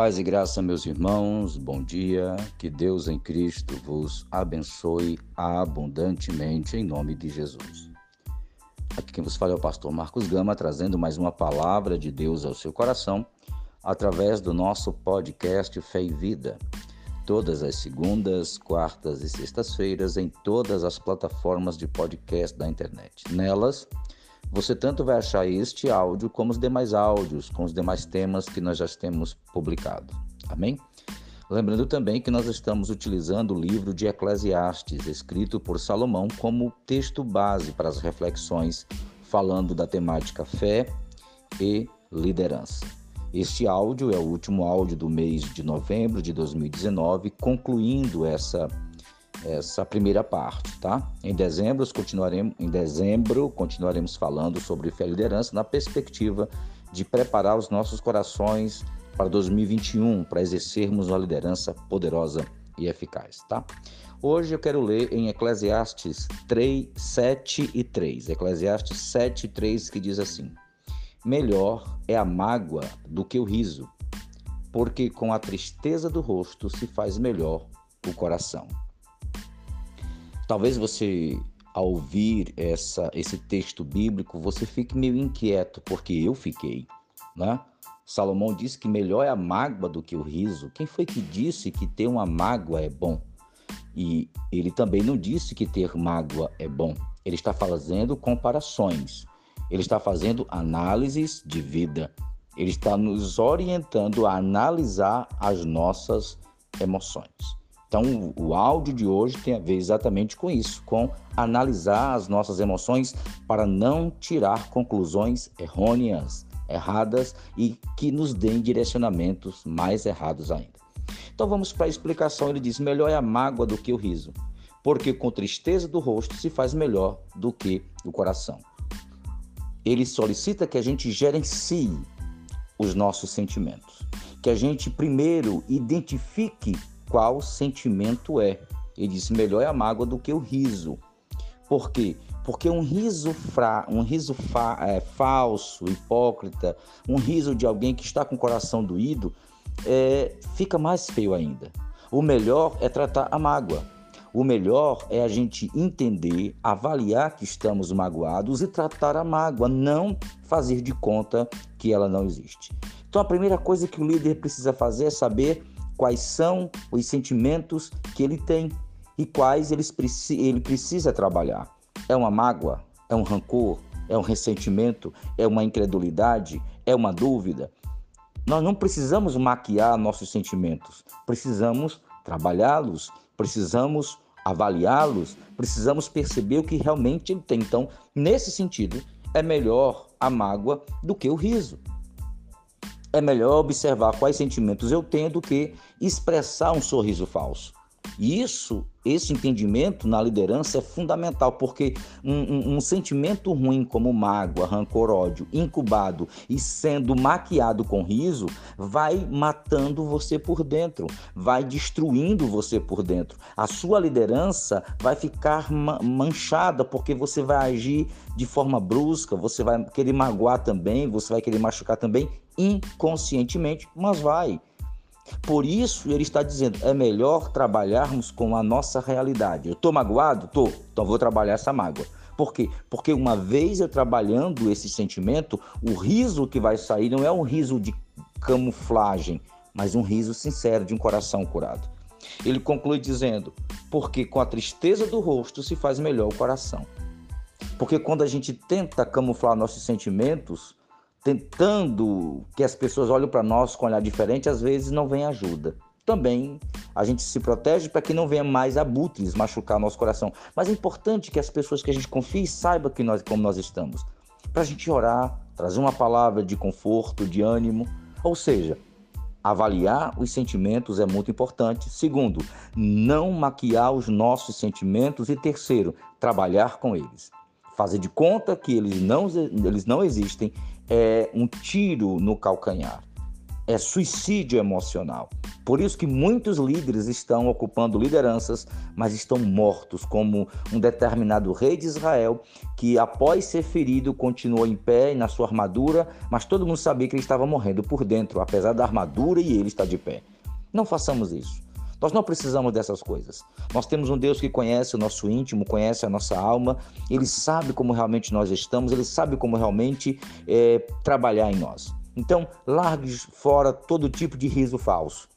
Paz e graça, meus irmãos, bom dia. Que Deus em Cristo vos abençoe abundantemente em nome de Jesus. Aqui quem vos fala é o pastor Marcos Gama, trazendo mais uma palavra de Deus ao seu coração através do nosso podcast Fé e Vida. Todas as segundas, quartas e sextas-feiras em todas as plataformas de podcast da internet. Nelas, você tanto vai achar este áudio como os demais áudios, com os demais temas que nós já temos publicado. Amém? Lembrando também que nós estamos utilizando o livro de Eclesiastes, escrito por Salomão, como texto base para as reflexões, falando da temática fé e liderança. Este áudio é o último áudio do mês de novembro de 2019, concluindo essa essa primeira parte, tá? Em dezembro continuaremos, em dezembro continuaremos falando sobre fé e liderança na perspectiva de preparar os nossos corações para 2021, para exercermos uma liderança poderosa e eficaz, tá? Hoje eu quero ler em Eclesiastes 3, 7 e 3. Eclesiastes 7 e 3 que diz assim: Melhor é a mágoa do que o riso, porque com a tristeza do rosto se faz melhor o coração. Talvez você, ao ouvir essa, esse texto bíblico, você fique meio inquieto, porque eu fiquei, né? Salomão disse que melhor é a mágoa do que o riso. Quem foi que disse que ter uma mágoa é bom? E ele também não disse que ter mágoa é bom. Ele está fazendo comparações. Ele está fazendo análises de vida. Ele está nos orientando a analisar as nossas emoções. Então, o áudio de hoje tem a ver exatamente com isso, com analisar as nossas emoções para não tirar conclusões errôneas, erradas e que nos deem direcionamentos mais errados ainda. Então, vamos para a explicação. Ele diz: melhor é a mágoa do que o riso, porque com tristeza do rosto se faz melhor do que o coração. Ele solicita que a gente gerencie os nossos sentimentos, que a gente primeiro identifique qual sentimento é. Ele disse: melhor é a mágoa do que o riso. Por quê? Porque um riso, fra, um riso fa, é, falso, hipócrita, um riso de alguém que está com o coração doído, é, fica mais feio ainda. O melhor é tratar a mágoa. O melhor é a gente entender, avaliar que estamos magoados e tratar a mágoa, não fazer de conta que ela não existe. Então a primeira coisa que o líder precisa fazer é saber quais são os sentimentos que ele tem e quais ele precisa trabalhar. É uma mágoa? É um rancor? É um ressentimento? É uma incredulidade? É uma dúvida? Nós não precisamos maquiar nossos sentimentos, precisamos trabalhá-los, precisamos avaliá-los, precisamos perceber o que realmente ele tem. Então, nesse sentido, é melhor a mágoa do que o riso é melhor observar quais sentimentos eu tenho do que expressar um sorriso falso. E isso, esse entendimento na liderança é fundamental, porque um, um, um, sentimento ruim como mágoa, rancor, ódio, incubado e sendo maquiado com riso, vai matando você por dentro, vai destruindo você por dentro. A sua liderança vai ficar manchada, porque você vai agir de forma brusca, você vai querer magoar também, você vai querer machucar também, inconscientemente, mas vai. Por isso, ele está dizendo: é melhor trabalharmos com a nossa realidade. Eu estou magoado? Estou. Então vou trabalhar essa mágoa. Por quê? Porque uma vez eu trabalhando esse sentimento, o riso que vai sair não é um riso de camuflagem, mas um riso sincero de um coração curado. Ele conclui dizendo: porque com a tristeza do rosto se faz melhor o coração. Porque quando a gente tenta camuflar nossos sentimentos, tentando que as pessoas olhem para nós com um olhar diferente, às vezes não vem ajuda. Também a gente se protege para que não venha mais abutres machucar nosso coração. Mas é importante que as pessoas que a gente confie saibam que nós, como nós estamos. Para a gente orar, trazer uma palavra de conforto, de ânimo. Ou seja, avaliar os sentimentos é muito importante. Segundo, não maquiar os nossos sentimentos. E terceiro, trabalhar com eles. Fazer de conta que eles não, eles não existem é um tiro no calcanhar. é suicídio emocional. Por isso que muitos líderes estão ocupando lideranças, mas estão mortos, como um determinado rei de Israel, que após ser ferido continuou em pé na sua armadura, mas todo mundo sabia que ele estava morrendo por dentro, apesar da armadura e ele está de pé. Não façamos isso. Nós não precisamos dessas coisas. Nós temos um Deus que conhece o nosso íntimo, conhece a nossa alma, ele sabe como realmente nós estamos, ele sabe como realmente é, trabalhar em nós. Então, largue fora todo tipo de riso falso.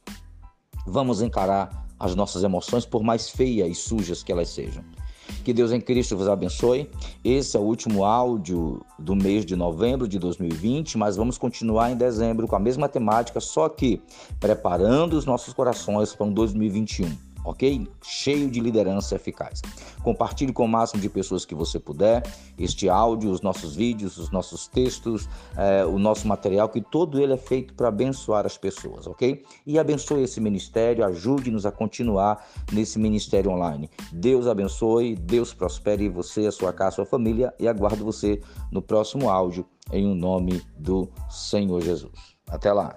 Vamos encarar as nossas emoções, por mais feias e sujas que elas sejam. Que Deus em Cristo vos abençoe. Esse é o último áudio do mês de novembro de 2020, mas vamos continuar em dezembro com a mesma temática, só que preparando os nossos corações para um 2021 ok? Cheio de liderança eficaz. Compartilhe com o máximo de pessoas que você puder este áudio, os nossos vídeos, os nossos textos, é, o nosso material, que todo ele é feito para abençoar as pessoas, ok? E abençoe esse ministério, ajude-nos a continuar nesse ministério online. Deus abençoe, Deus prospere você, a sua casa, a sua família e aguardo você no próximo áudio em um nome do Senhor Jesus. Até lá!